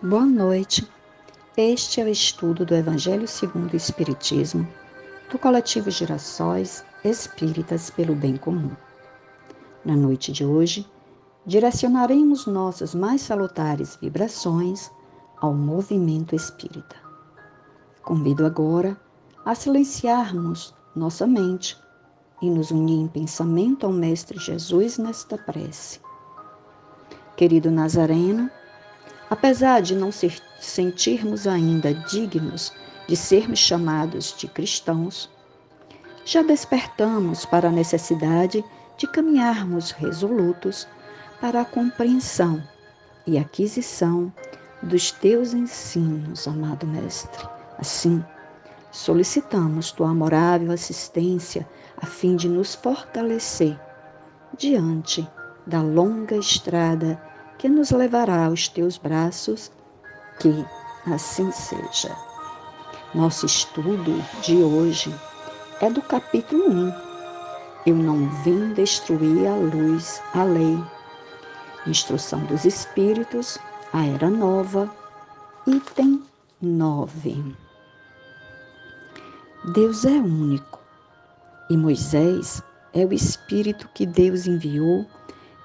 Boa noite. Este é o estudo do Evangelho segundo o Espiritismo, do coletivo Girassóis Espíritas pelo Bem Comum. Na noite de hoje, direcionaremos nossas mais salutares vibrações ao movimento espírita. Convido agora a silenciarmos nossa mente e nos unir em pensamento ao Mestre Jesus nesta prece. Querido Nazareno, Apesar de não ser, sentirmos ainda dignos de sermos chamados de cristãos, já despertamos para a necessidade de caminharmos resolutos para a compreensão e aquisição dos teus ensinos, amado Mestre. Assim, solicitamos tua amorável assistência a fim de nos fortalecer diante da longa estrada que nos levará aos teus braços, que assim seja. Nosso estudo de hoje é do capítulo 1. Eu não vim destruir a luz, a lei. Instrução dos Espíritos, a Era Nova, item 9. Deus é único e Moisés é o Espírito que Deus enviou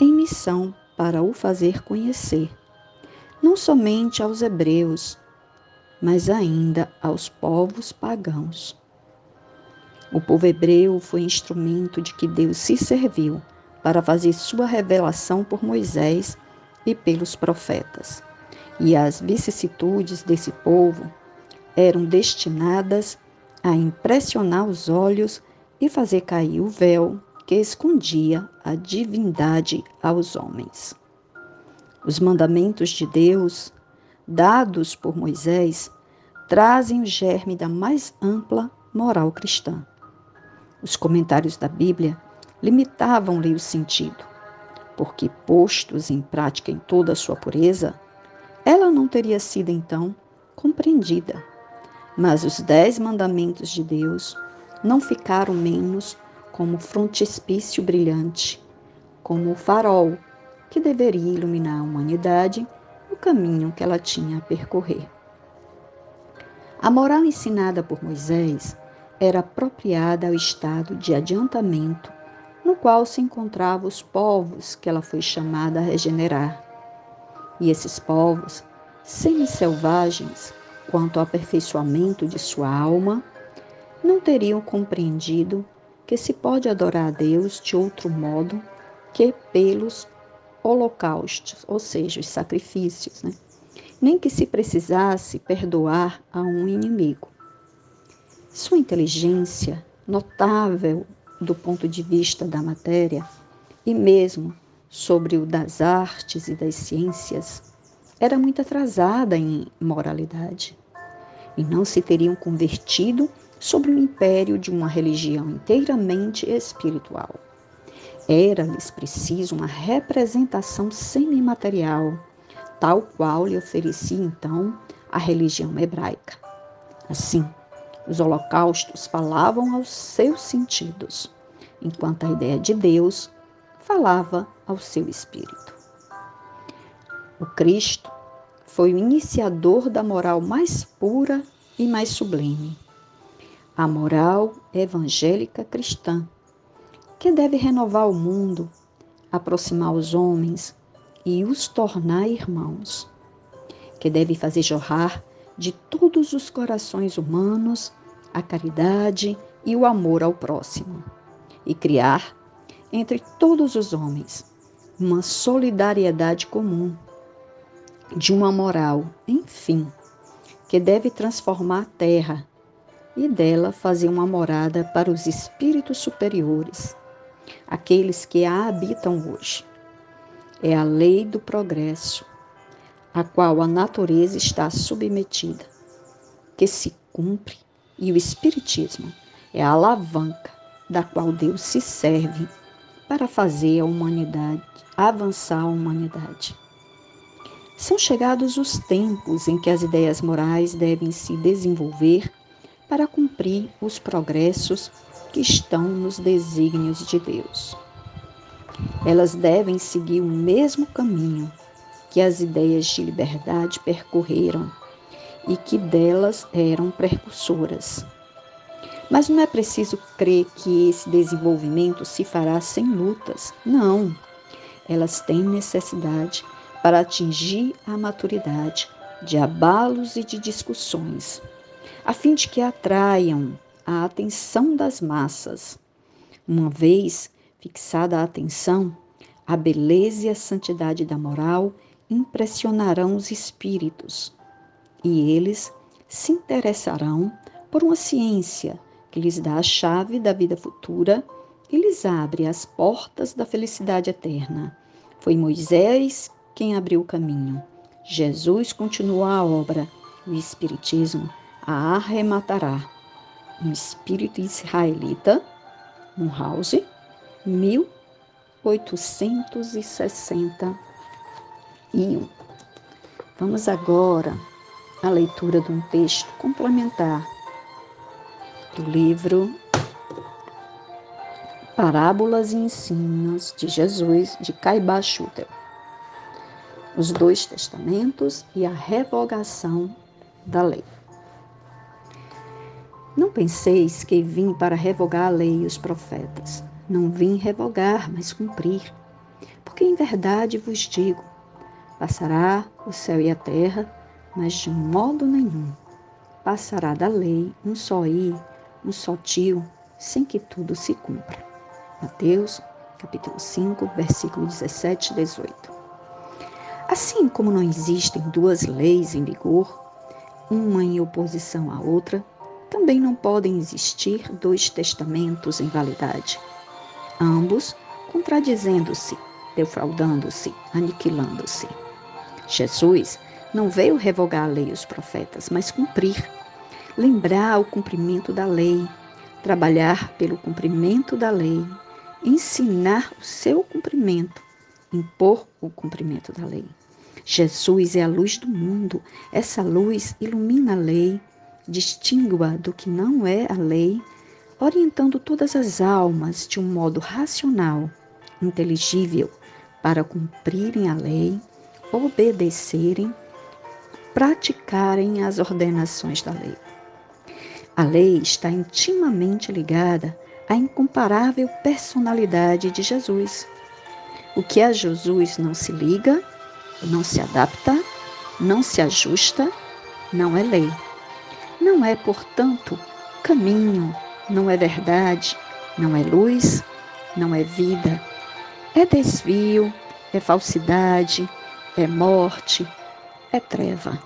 em missão para o fazer conhecer, não somente aos hebreus, mas ainda aos povos pagãos. O povo hebreu foi instrumento de que Deus se serviu para fazer sua revelação por Moisés e pelos profetas. E as vicissitudes desse povo eram destinadas a impressionar os olhos e fazer cair o véu que escondia a divindade aos homens. Os mandamentos de Deus, dados por Moisés, trazem o germe da mais ampla moral cristã. Os comentários da Bíblia limitavam-lhe o sentido, porque, postos em prática em toda a sua pureza, ela não teria sido então compreendida. Mas os dez mandamentos de Deus não ficaram menos como frontispício brilhante, como o farol que deveria iluminar a humanidade no caminho que ela tinha a percorrer. A moral ensinada por Moisés era apropriada ao estado de adiantamento no qual se encontravam os povos que ela foi chamada a regenerar. E esses povos, semi-selvagens quanto ao aperfeiçoamento de sua alma, não teriam compreendido que se pode adorar a Deus de outro modo que pelos holocaustos, ou seja, os sacrifícios, né? nem que se precisasse perdoar a um inimigo. Sua inteligência, notável do ponto de vista da matéria e mesmo sobre o das artes e das ciências, era muito atrasada em moralidade e não se teriam convertido sobre o império de uma religião inteiramente espiritual. Era-lhes preciso uma representação semimaterial, tal qual lhe oferecia então a religião hebraica. Assim, os holocaustos falavam aos seus sentidos, enquanto a ideia de Deus falava ao seu espírito. O Cristo foi o iniciador da moral mais pura e mais sublime a moral evangélica cristã, que deve renovar o mundo, aproximar os homens e os tornar irmãos, que deve fazer jorrar de todos os corações humanos a caridade e o amor ao próximo, e criar entre todos os homens uma solidariedade comum, de uma moral, enfim, que deve transformar a terra e dela fazer uma morada para os espíritos superiores, aqueles que a habitam hoje. É a lei do progresso, a qual a natureza está submetida, que se cumpre, e o Espiritismo é a alavanca da qual Deus se serve para fazer a humanidade avançar a humanidade. São chegados os tempos em que as ideias morais devem se desenvolver para cumprir os progressos que estão nos desígnios de Deus. Elas devem seguir o mesmo caminho que as ideias de liberdade percorreram e que delas eram precursoras. Mas não é preciso crer que esse desenvolvimento se fará sem lutas. Não. Elas têm necessidade para atingir a maturidade de abalos e de discussões, a fim de que atraiam a atenção das massas. Uma vez fixada a atenção, a beleza e a santidade da moral impressionarão os espíritos e eles se interessarão por uma ciência que lhes dá a chave da vida futura e lhes abre as portas da felicidade eterna. Foi Moisés quem abriu o caminho. Jesus continua a obra. O Espiritismo a arrematará. Um espírito israelita, Munhausen, 1861. Vamos agora à leitura de um texto complementar do livro Parábolas e Ensinos de Jesus, de Caiba Schutter. Os dois testamentos e a revogação da lei. Não penseis que vim para revogar a lei e os profetas. Não vim revogar, mas cumprir. Porque em verdade vos digo: passará o céu e a terra, mas de modo nenhum passará da lei um só i um só tio, sem que tudo se cumpra. Mateus, capítulo 5, versículo 17 e 18. Assim como não existem duas leis em vigor, uma em oposição à outra, também não podem existir dois testamentos em validade, ambos contradizendo-se, defraudando-se, aniquilando-se. Jesus não veio revogar a lei e os profetas, mas cumprir lembrar o cumprimento da lei, trabalhar pelo cumprimento da lei, ensinar o seu cumprimento, impor o cumprimento da lei. Jesus é a luz do mundo. Essa luz ilumina a lei, distingue-a do que não é a lei, orientando todas as almas de um modo racional, inteligível, para cumprirem a lei, obedecerem, praticarem as ordenações da lei. A lei está intimamente ligada à incomparável personalidade de Jesus. O que a Jesus não se liga, não se adapta, não se ajusta, não é lei. Não é, portanto, caminho, não é verdade, não é luz, não é vida. É desvio, é falsidade, é morte, é treva.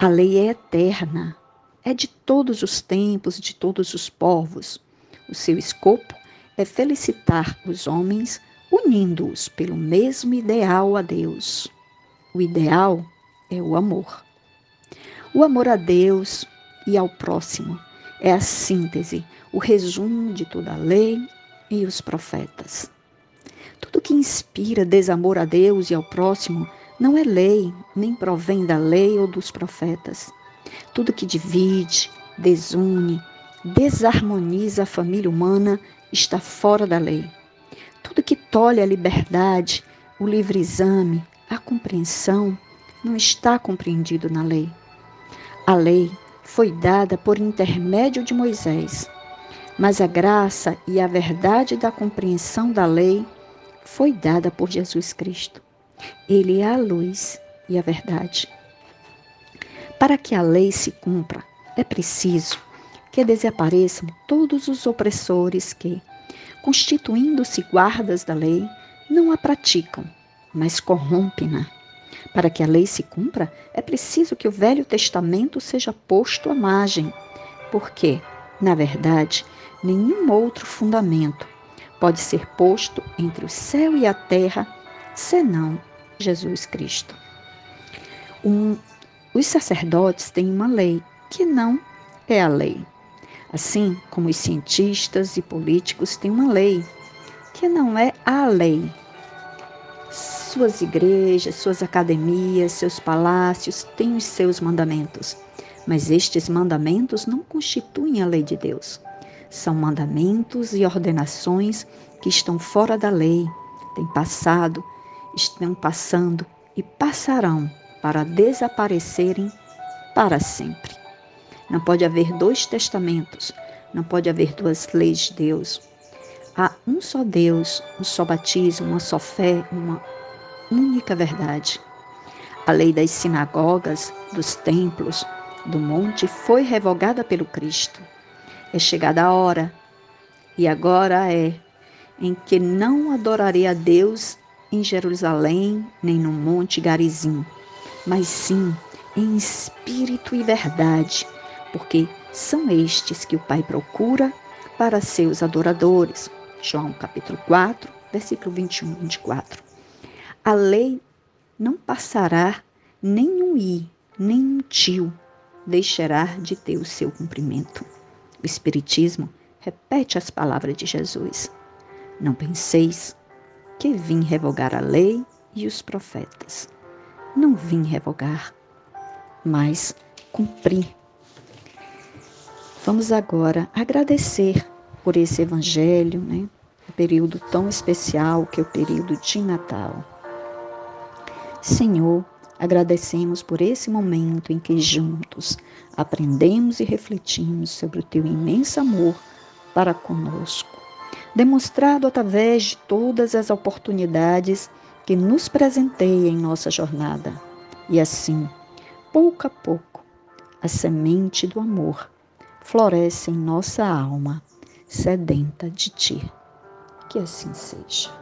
A lei é eterna, é de todos os tempos, de todos os povos. O seu escopo é felicitar os homens, unindo-os pelo mesmo ideal a Deus. O ideal é o amor. O amor a Deus e ao próximo é a síntese, o resumo de toda a lei e os profetas. Tudo que inspira desamor a Deus e ao próximo não é lei, nem provém da lei ou dos profetas. Tudo que divide, desune, desarmoniza a família humana está fora da lei. Tudo que tolhe a liberdade, o livre exame, a compreensão, não está compreendido na lei. A lei foi dada por intermédio de Moisés, mas a graça e a verdade da compreensão da lei foi dada por Jesus Cristo. Ele é a luz e a verdade. Para que a lei se cumpra, é preciso que desapareçam todos os opressores que, constituindo-se guardas da lei, não a praticam, mas corrompem-na. Para que a lei se cumpra, é preciso que o Velho Testamento seja posto à margem, porque, na verdade, nenhum outro fundamento pode ser posto entre o céu e a terra senão Jesus Cristo. Um os sacerdotes têm uma lei que não é a lei. Assim como os cientistas e políticos têm uma lei que não é a lei. Suas igrejas, suas academias, seus palácios têm os seus mandamentos, mas estes mandamentos não constituem a lei de Deus. São mandamentos e ordenações que estão fora da lei, têm passado, estão passando e passarão para desaparecerem para sempre. Não pode haver dois testamentos, não pode haver duas leis de Deus. Há um só Deus, um só batismo, uma só fé, uma única verdade. A lei das sinagogas, dos templos, do monte foi revogada pelo Cristo. É chegada a hora, e agora é, em que não adorarei a Deus em Jerusalém, nem no Monte Garizim, mas sim em espírito e verdade, porque são estes que o Pai procura para seus adoradores. João capítulo 4, versículo 21 e 24. A lei não passará nem um i, nem um tio deixará de ter o seu cumprimento. O Espiritismo repete as palavras de Jesus. Não penseis que vim revogar a lei e os profetas. Não vim revogar, mas cumprir. Vamos agora agradecer por esse evangelho, né? Um período tão especial que é o período de Natal. Senhor, agradecemos por esse momento em que juntos aprendemos e refletimos sobre o teu imenso amor para conosco, demonstrado através de todas as oportunidades que nos presenteia em nossa jornada. E assim, pouco a pouco, a semente do amor floresce em nossa alma, sedenta de ti. Que assim seja.